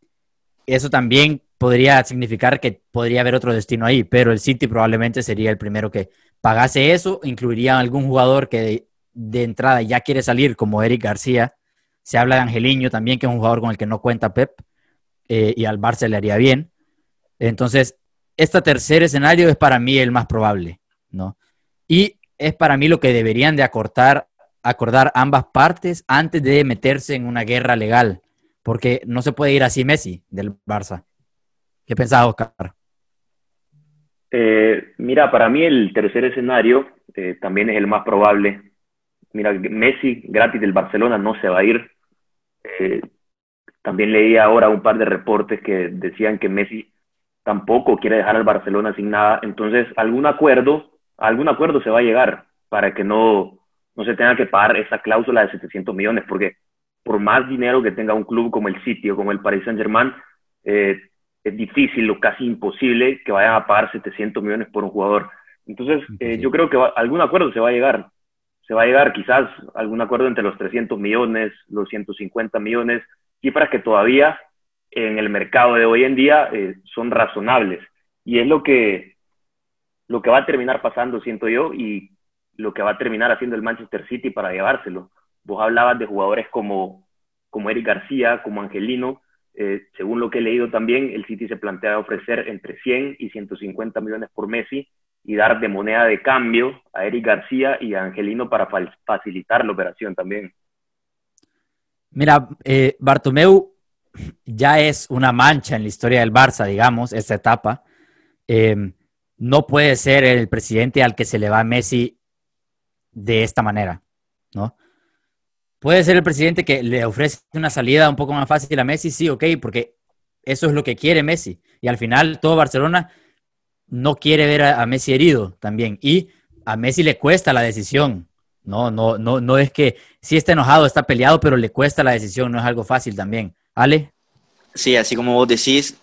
eso también podría significar que podría haber otro destino ahí, pero el City probablemente sería el primero que pagase eso, incluiría algún jugador que de, entrada ya quiere salir, como Eric García. Se habla de Angeliño también, que es un jugador con el que no cuenta Pep, eh, y al Barça le haría bien. Entonces, este tercer escenario es para mí el más probable, ¿no? Y es para mí lo que deberían de acortar, acordar ambas partes antes de meterse en una guerra legal, porque no se puede ir así Messi del Barça. ¿Qué pensás, Oscar? Eh, mira, para mí el tercer escenario eh, también es el más probable. Mira, Messi gratis del Barcelona no se va a ir. Eh, también leí ahora un par de reportes que decían que Messi tampoco quiere dejar al Barcelona sin nada. Entonces, algún acuerdo, algún acuerdo se va a llegar para que no, no se tenga que pagar esa cláusula de 700 millones, porque por más dinero que tenga un club como el City o como el Paris Saint-Germain, eh, es difícil o casi imposible que vayan a pagar 700 millones por un jugador. Entonces, eh, yo creo que algún acuerdo se va a llegar. Se va a llegar quizás algún acuerdo entre los 300 millones, los 150 millones, cifras que todavía en el mercado de hoy en día eh, son razonables. Y es lo que, lo que va a terminar pasando, siento yo, y lo que va a terminar haciendo el Manchester City para llevárselo. Vos hablabas de jugadores como, como Eric García, como Angelino. Eh, según lo que he leído también, el City se plantea ofrecer entre 100 y 150 millones por Messi y dar de moneda de cambio a Eric García y a Angelino para facilitar la operación también. Mira, eh, Bartomeu ya es una mancha en la historia del Barça, digamos, esta etapa. Em, no puede ser el presidente al que se le va Messi de esta manera, ¿no? Puede ser el presidente que le ofrece una salida un poco más fácil a Messi, sí, ok, porque eso es lo que quiere Messi. Y al final todo Barcelona no quiere ver a, Messi herido también. Y a Messi le cuesta la decisión. No, no, no, no es que sí está enojado, está peleado, pero le cuesta la decisión, no es algo fácil también. Ale. Sí, así como vos decís,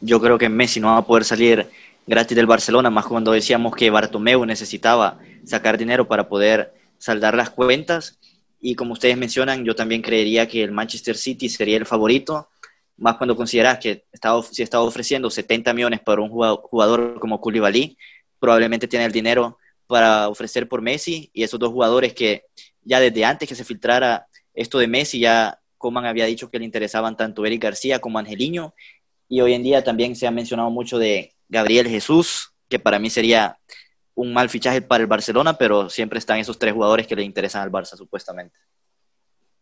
yo creo que Messi no va a poder salir gratis del Barcelona, más cuando decíamos que Bartomeu necesitaba sacar dinero para poder saldar las cuentas. Y como ustedes mencionan, yo también creería que el Manchester City sería el favorito, más cuando consideras que estaba, si estaba ofreciendo 70 millones para un jugador como Koulibaly, probablemente tiene el dinero para ofrecer por Messi y esos dos jugadores que ya desde antes que se filtrara esto de Messi ya Coman había dicho que le interesaban tanto Eric García como Angeliño y hoy en día también se ha mencionado mucho de Gabriel Jesús, que para mí sería un mal fichaje para el Barcelona, pero siempre están esos tres jugadores que le interesan al Barça, supuestamente.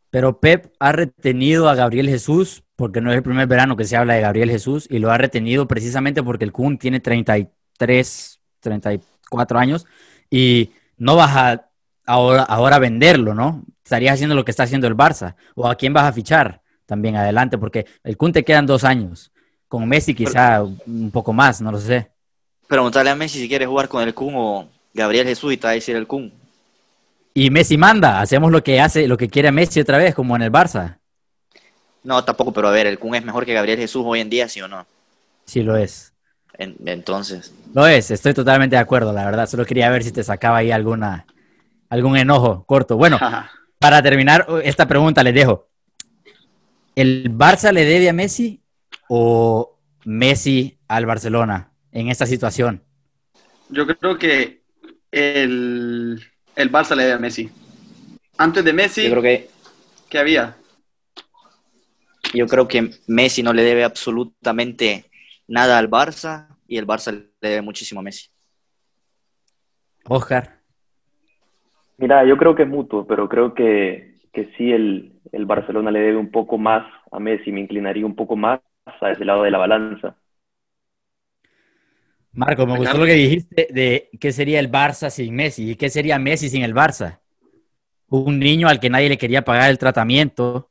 Pero Pep ha retenido a Gabriel Jesús, porque no es el primer verano que se habla de Gabriel Jesús, y lo ha retenido precisamente porque el Kun tiene 33, 34 años, y no vas a ahora, ahora venderlo, ¿no? Estarías haciendo lo que está haciendo el Barça. ¿O a quién vas a fichar también adelante? Porque el Kun te quedan dos años. Con Messi quizá un poco más, no lo sé. Preguntarle a Messi si quiere jugar con el Kun o Gabriel Jesús y te va a decir el Kun. Y Messi manda, hacemos lo que hace, lo que quiere Messi otra vez, como en el Barça. No, tampoco, pero a ver, el Kun es mejor que Gabriel Jesús hoy en día, ¿sí o no? Sí, lo es. entonces. Lo es, estoy totalmente de acuerdo, la verdad. Solo quería ver si te sacaba ahí alguna, algún enojo corto. Bueno, para terminar esta pregunta les dejo. ¿El Barça le debe a Messi o Messi al Barcelona en esta situación? Yo creo que el, el Barça le debe a Messi. Antes de Messi, yo creo que, ¿qué había? Yo creo que Messi no le debe absolutamente nada al Barça y el Barça le debe muchísimo a Messi. Oscar. Mira, yo creo que es mutuo, pero creo que, que sí el, el Barcelona le debe un poco más a Messi, me inclinaría un poco más a ese lado de la balanza. Marco, me gustó lo que dijiste de qué sería el Barça sin Messi y qué sería Messi sin el Barça. Un niño al que nadie le quería pagar el tratamiento,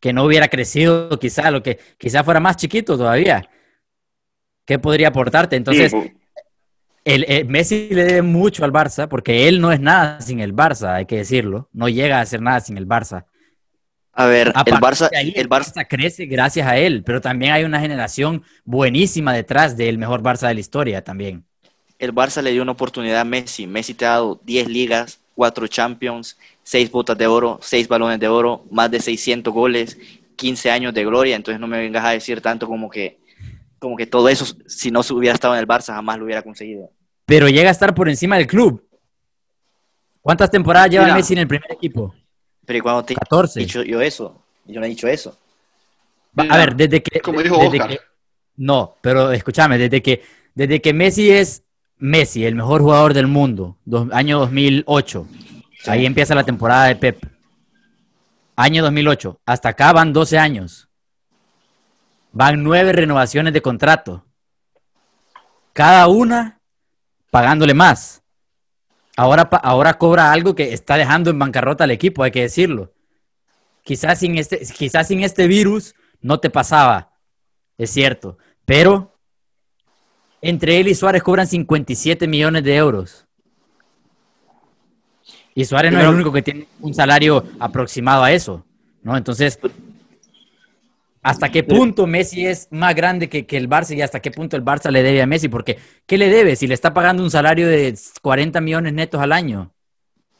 que no hubiera crecido quizá, lo que quizá fuera más chiquito todavía. ¿Qué podría aportarte? Entonces, el, Messi le debe mucho al Barça porque él no es nada sin el Barça, hay que decirlo. No llega a ser nada sin el Barça. A ver, el Barça, el Barça crece gracias a él, pero también hay una generación buenísima detrás del mejor Barça de la historia también. El Barça le dio una oportunidad a Messi. Messi te ha dado 10 ligas, 4 Champions, 6 botas de oro, 6 balones de oro, más de 600 goles, 15 años de gloria. Entonces no me vengas a decir tanto como que, como que todo eso, si no se hubiera estado en el Barça, jamás lo hubiera conseguido. Pero llega a estar por encima del club. ¿Cuántas temporadas lleva Messi en el primer equipo? Pero cuando te 14. he dicho yo eso? Yo no he dicho eso. a ver, desde que. Como dijo no, pero escúchame, desde que, desde que Messi es Messi, el mejor jugador del mundo, año 2008. Ahí empieza la temporada de Pep. Año 2008. Hasta acá van 12 años. Van nueve renovaciones de contrato. Cada una pagándole más. Ahora, ahora cobra algo que está dejando en bancarrota al equipo, hay que decirlo. Quizás sin este, quizás sin este virus no te pasaba, es cierto, pero entre él y Suárez cobran 57 millones de euros. Y Suárez no es el único que tiene un salario aproximado a eso. ¿no? Entonces, ¿hasta qué punto Messi es más grande que, que, el Barça y hasta qué punto el Barça le debe a Messi? Porque, ¿qué le debe si le está pagando un salario de 40 millones netos al año?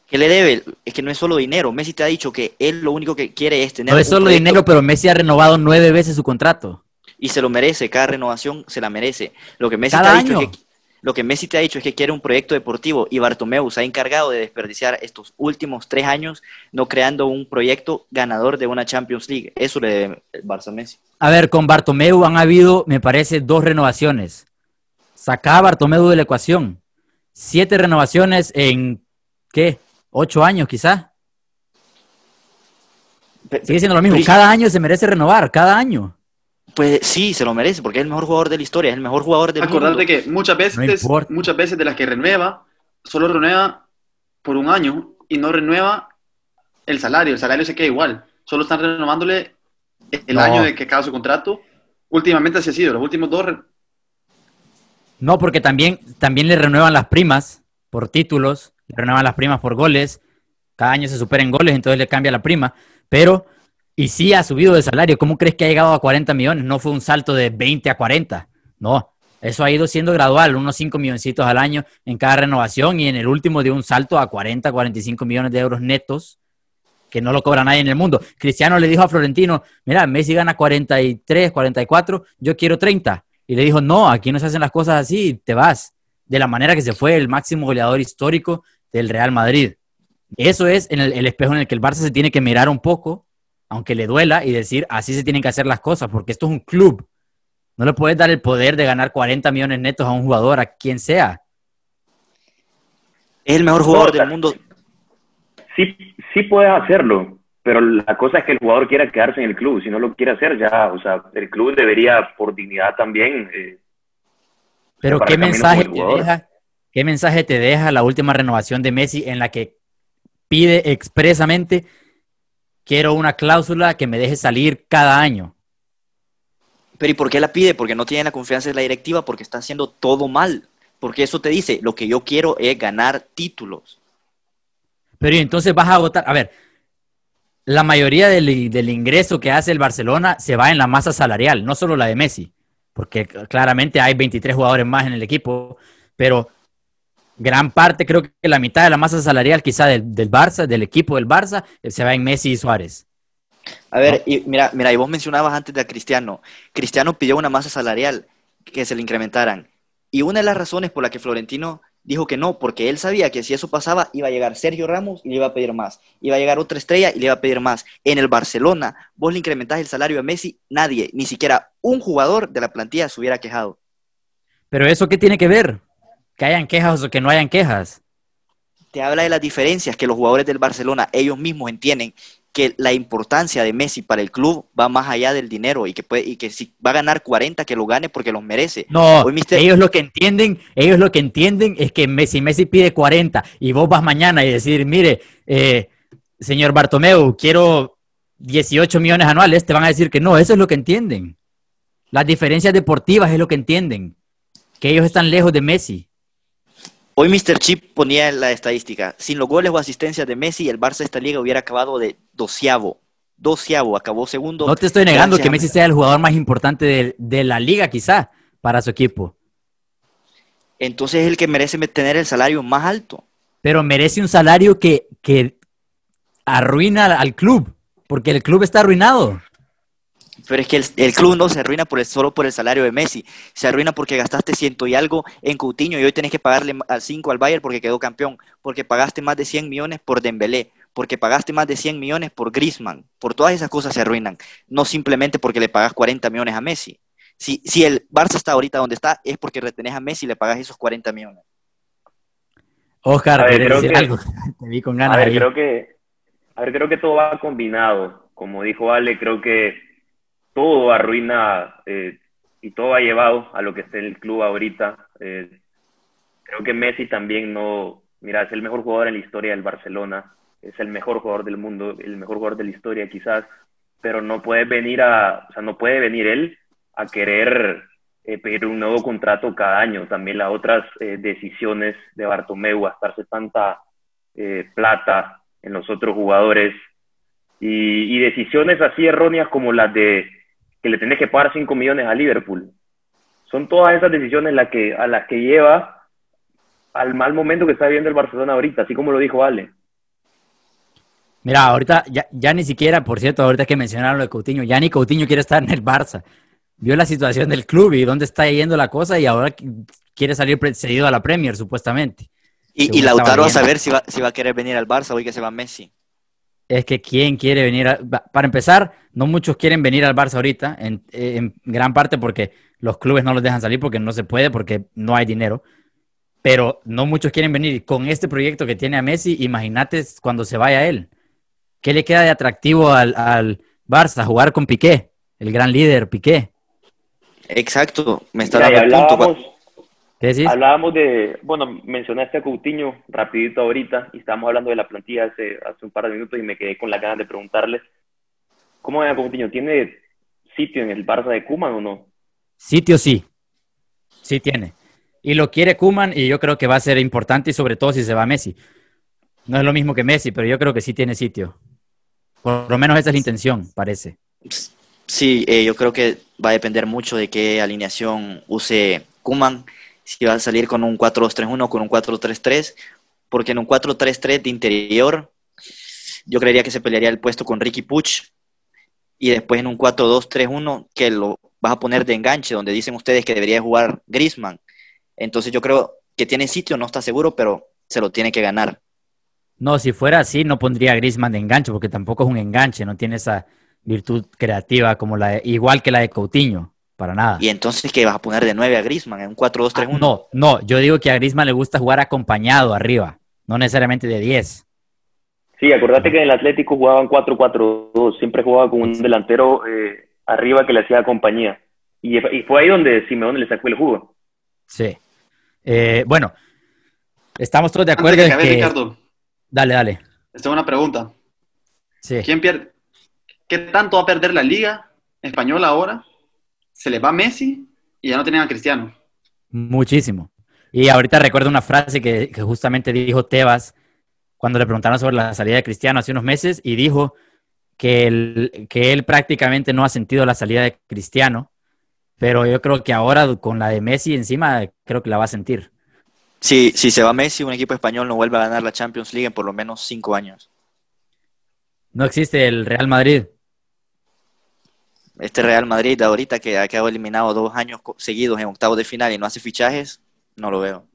¿Qué le debe? Es que no es solo dinero. Messi te ha dicho que él lo único que quiere es tener. No es solo dinero, pero Messi ha renovado nueve veces su contrato. Y se lo merece, cada renovación se la merece. Lo que Messi cada te ha dicho es que lo que Messi te ha dicho es que quiere un proyecto deportivo y Bartomeu se ha encargado de desperdiciar estos últimos tres años no creando un proyecto ganador de una Champions League. Eso le debe el Barça Messi. A ver, con Bartomeu han habido, me parece, dos renovaciones. Saca a Bartomeu de la ecuación. Siete renovaciones en, ¿qué? ¿Ocho años quizás? Sigue siendo lo mismo. Cada año se merece renovar, cada año. Pues sí, se lo merece, porque es el mejor jugador de la historia, es el mejor jugador del Acordate mundo. que muchas veces, muchas veces de las que renueva, solo renueva por un año y no renueva el salario. El salario se queda igual. Solo están renovándole el año de que acaba su contrato. Últimamente así ha sido, los últimos dos. No, porque también, también le renuevan las primas por títulos, le renuevan las primas por goles. Cada año se supera en goles, entonces le cambia la prima. Pero y sí ha subido de salario. ¿Cómo crees que ha llegado a 40 millones? No fue un salto de 20 a 40. No, eso ha ido siendo gradual, unos 5 milloncitos al año en cada renovación y en el último dio un salto a 40, 45 millones de euros netos que no lo cobra nadie en el mundo. Cristiano le dijo a Florentino, mira, Messi gana 43, 44, yo quiero 30. Y le dijo, no, aquí no se hacen las cosas así, te vas. De la manera que se fue el máximo goleador histórico del Real Madrid. Eso es en el, el espejo en el que el Barça se tiene que mirar un poco aunque le duela, y decir, así se tienen que hacer las cosas, porque esto es un club. No le puedes dar el poder de ganar 40 millones netos a un jugador, a quien sea. Es el mejor jugador del mundo. Sí, sí puedes hacerlo, pero la cosa es que el jugador quiera quedarse en el club. Si no lo quiere hacer, ya, o sea, el club debería, por dignidad también. Eh, pero ¿qué mensaje te deja? ¿Qué mensaje te deja la última renovación de Messi en la que pide expresamente quiero una cláusula que me deje salir cada año. Pero ¿y por qué la pide? Porque no tiene la confianza de la directiva, porque está haciendo todo mal. Porque eso te dice, lo que yo quiero es ganar títulos. Pero entonces vas a agotar, a ver, la mayoría del, del, ingreso que hace el Barcelona se va en la masa salarial, no solo la de Messi, porque claramente hay 23 jugadores más en el equipo, pero gran parte, creo que la mitad de la masa salarial quizá del, del Barça, del equipo del Barça, eh, se va en Messi y Suárez. A ver, y mira, mira, y vos mencionabas antes de Cristiano. Cristiano pidió una masa salarial que se le incrementaran. Y una de las razones por la que Florentino dijo que no, porque él sabía que si eso pasaba, iba a llegar Sergio Ramos y le iba a pedir más. Iba a llegar otra estrella y le iba a pedir más. En el Barcelona, vos le incrementás el salario a Messi, nadie, ni siquiera un jugador de la plantilla se hubiera quejado. Pero eso qué tiene que ver? Que hayan quejas o que no hayan quejas. Te habla de las diferencias que los jugadores del Barcelona ellos mismos entienden que la importancia de Messi para el club va más allá del dinero y que puede, y que si va a ganar 40 que lo gane porque los merece. No, ellos lo que entienden, ellos lo que entienden es que Messi, Messi pide 40 y vos vas mañana y decir, mire, eh, señor Bartomeu, quiero 18 millones anuales, te van a decir que no, eso es lo que entienden. Las diferencias deportivas es lo que entienden, que ellos están lejos de Messi. Hoy Mr. Chip ponía la estadística. Sin los goles o asistencias de Messi, el Barça de esta liga hubiera acabado de doceavo. Doceavo, acabó segundo. No te estoy negando que Messi sea el jugador más importante de, la liga, quizá, para su equipo. Entonces es el que merece tener el salario más alto. Pero merece un salario que, que arruina al club, porque el club está arruinado. Pero es que el, club no se arruina por solo por el salario de Messi, se arruina porque gastaste ciento y algo en Coutinho y hoy tenés que pagarle al 5 al Bayern porque quedó campeón, porque pagaste más de 100 millones por Dembélé, porque pagaste más de 100 millones por Griezmann, por todas esas cosas se arruinan, no simplemente porque le pagas 40 millones a Messi. Si, si el Barça está ahorita donde está, es porque retenés a Messi y le pagas esos 40 millones. Oscar, creo que, algo? Te vi con ganas. A ver, creo que, a ver, creo que todo va combinado. Como dijo Ale, creo que todo arruina eh, y todo ha llevado a lo que está en el club ahorita. Eh, creo que Messi también no, mira, es el mejor jugador en la historia del Barcelona, es el mejor jugador del mundo, el mejor jugador de la historia quizás, pero no puede venir a, o sea, no puede venir él a querer eh, pedir un nuevo contrato cada año. También las otras decisiones de Bartomeu, gastarse tanta plata en los otros jugadores, Y, y decisiones así erróneas como las de que le tenés que pagar 5 millones a Liverpool. Son todas esas decisiones las que, a las que lleva al mal momento que está viviendo el Barcelona ahorita, así como lo dijo Ale. Mira, ahorita ya, ya ni siquiera, por cierto, ahorita que mencionaron lo de Coutinho, ya ni Coutinho quiere estar en el Barça. Vio la situación del club y dónde está yendo la cosa y ahora quiere salir cedido a la Premier, supuestamente. Y, y Lautaro a saber si va, si va a querer venir al Barça hoy que se va Messi. Es que quién quiere venir, a, para empezar, no muchos quieren venir al Barça ahorita, en, en gran parte porque los clubes no los dejan salir porque no se puede, porque no hay dinero pero no muchos quieren venir. Con este proyecto que tiene a Messi, imagínate cuando se vaya él. ¿Qué le queda de atractivo al, al Barça? Jugar con Piqué, el gran líder Piqué. Exacto, me está dando el punto. ¿Qué decís? Hablábamos de, bueno, mencionaste a Coutinho rapidito ahorita y estábamos hablando de la plantilla hace, hace un par de minutos y me quedé con la ganas de preguntarles, ¿cómo va Coutinho? ¿Tiene sitio en el Barça de Kuman o no? Sitio sí, sí tiene. Y lo quiere Kuman y yo creo que va a ser importante y sobre todo si se va Messi. No es lo mismo que Messi, pero yo creo que sí tiene sitio. Por lo menos esa es la intención, parece. Sí, eh, yo creo que va a depender mucho de qué alineación use Kuman, si va a salir con un 4-2-3-1 o con un 4-3-3, porque en un 4-3-3 de interior yo creería que se pelearía el puesto con Ricky Puch y después en un 4-2-3-1 que lo vas a poner de enganche, donde dicen ustedes que debería jugar Grisman entonces yo creo que tiene sitio, no está seguro, pero se lo tiene que ganar. No, si fuera así, no pondría a Griezmann de enganche, porque tampoco es un enganche, no tiene esa virtud creativa como la igual que la de Coutinho, para nada. ¿Y entonces qué vas a poner de 9 a Griezmann en un 4-2-3-1? Ah, no, no, yo digo que a Griezmann le gusta jugar acompañado arriba, no necesariamente de 10. Sí, acordate que en el Atlético jugaban 4-4-2, siempre jugaba con un delantero eh, arriba que le hacía compañía. Y, y, fue ahí donde Simeone le sacó el jugo. Sí. Eh, bueno, estamos todos de acuerdo en que... Ricardo. Dale, dale. Esta es una pregunta. Sí. ¿Quién pierde? ¿Qué tanto va a perder la Liga Española ahora? Se le va Messi y ya no tienen a Cristiano. Muchísimo. Y ahorita recuerdo una frase que, que, justamente dijo Tebas cuando le preguntaron sobre la salida de Cristiano hace unos meses y dijo que él, que él prácticamente no ha sentido la salida de Cristiano pero yo creo que ahora con la de Messi encima, creo que la va a sentir. Sí, si se va Messi, un equipo español no vuelve a ganar la Champions League en por lo menos cinco años. No existe el Real Madrid. Este Real Madrid ahorita que ha quedado eliminado dos años seguidos en octavos de final y no hace fichajes, no lo veo.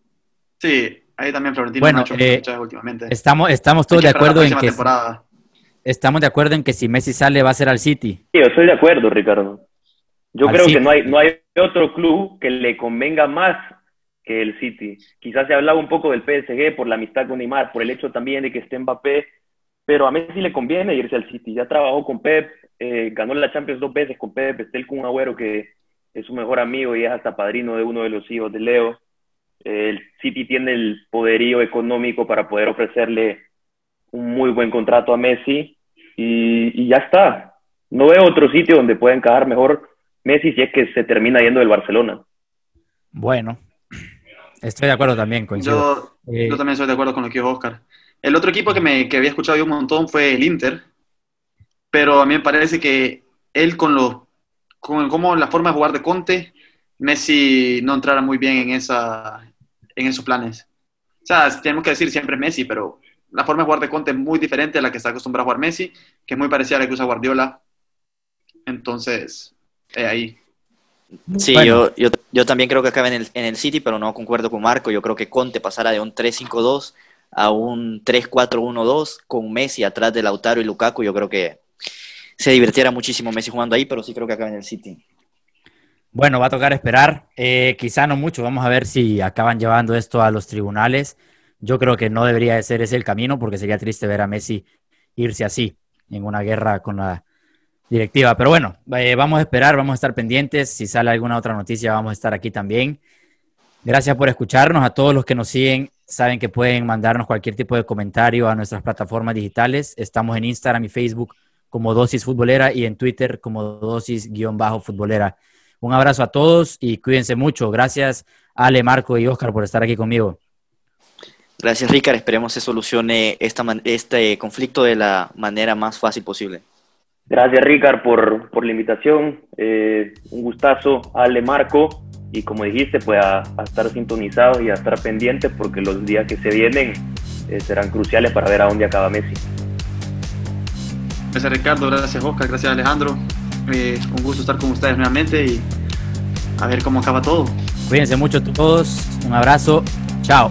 Sí, ahí también Florentino bueno, no ha eh, fichajes últimamente. Estamos, estamos todos de acuerdo en que estamos de acuerdo en que si Messi sale va a ser al City. Sí, yo estoy de acuerdo, Ricardo. Yo creo que no hay, no hay otro club que le convenga más que el City. Quizás se hablaba un poco del PSG por la amistad con Neymar, por el hecho también de que esté Mbappé, pero a Messi le conviene irse al City. Ya trabajó con Pep, eh, ganó la Champions dos veces con Pep, está el Kun Agüero que es su mejor amigo y es hasta padrino de uno de los hijos de Leo. el City tiene el poderío económico para poder ofrecerle un muy buen contrato a Messi y, y ya está. No veo otro sitio donde pueda encajar mejor Messi si es que se termina yendo del Barcelona. Bueno, estoy de acuerdo también, coincido. Yo, eh, yo también estoy de acuerdo con lo que dijo Oscar. El otro equipo que, me, que había escuchado yo un montón fue el Inter, pero a mí me parece que él con, lo, con cómo la forma de jugar de Conte, Messi no entrara muy bien en, esa, en esos planes. O sea, tenemos que decir siempre Messi, pero la forma de jugar de Conte es muy diferente a la que está acostumbrado a jugar Messi, que es muy parecida a la que usa Guardiola. Entonces, ahí. Sí, yo, yo, también creo que acaba en el, en el City, pero no concuerdo con Marco. Yo creo que Conte pasará de un 3-5-2 a un 3-4-1-2 con Messi atrás de Lautaro y Lukaku. Yo creo que se divirtiera muchísimo Messi jugando ahí, pero sí creo que acaba en el City. Bueno, va a tocar esperar. Eh, quizá no mucho. Vamos a ver si acaban llevando esto a los tribunales. Yo creo que no debería de ser ese el camino, porque sería triste ver a Messi irse así en una guerra con la directiva. Pero bueno, eh, vamos a esperar, vamos a estar pendientes. Si sale alguna otra noticia, vamos a estar aquí también. Gracias por escucharnos. A todos los que nos siguen, saben que pueden mandarnos cualquier tipo de comentario a nuestras plataformas digitales. Estamos en Instagram y Facebook como Dosis Futbolera y en Twitter como Dosis-Futbolera. Un abrazo a todos y cuídense mucho. Gracias, Ale, Marco y Oscar, por estar aquí conmigo. Gracias, Ricard. Esperemos se solucione esta, este conflicto de la manera más fácil posible. Gracias, Ricard, por, por la invitación. Eh, un gustazo, Ale, Marco. Y como dijiste, pues a, estar sintonizados y a estar pendientes porque los días que se vienen eh, serán cruciales para ver a dónde acaba Messi. Gracias, Ricardo. Gracias, Oscar. Gracias, Alejandro. Eh, un gusto estar con ustedes nuevamente y a ver cómo acaba todo. Cuídense mucho todos. Un abrazo. Chao.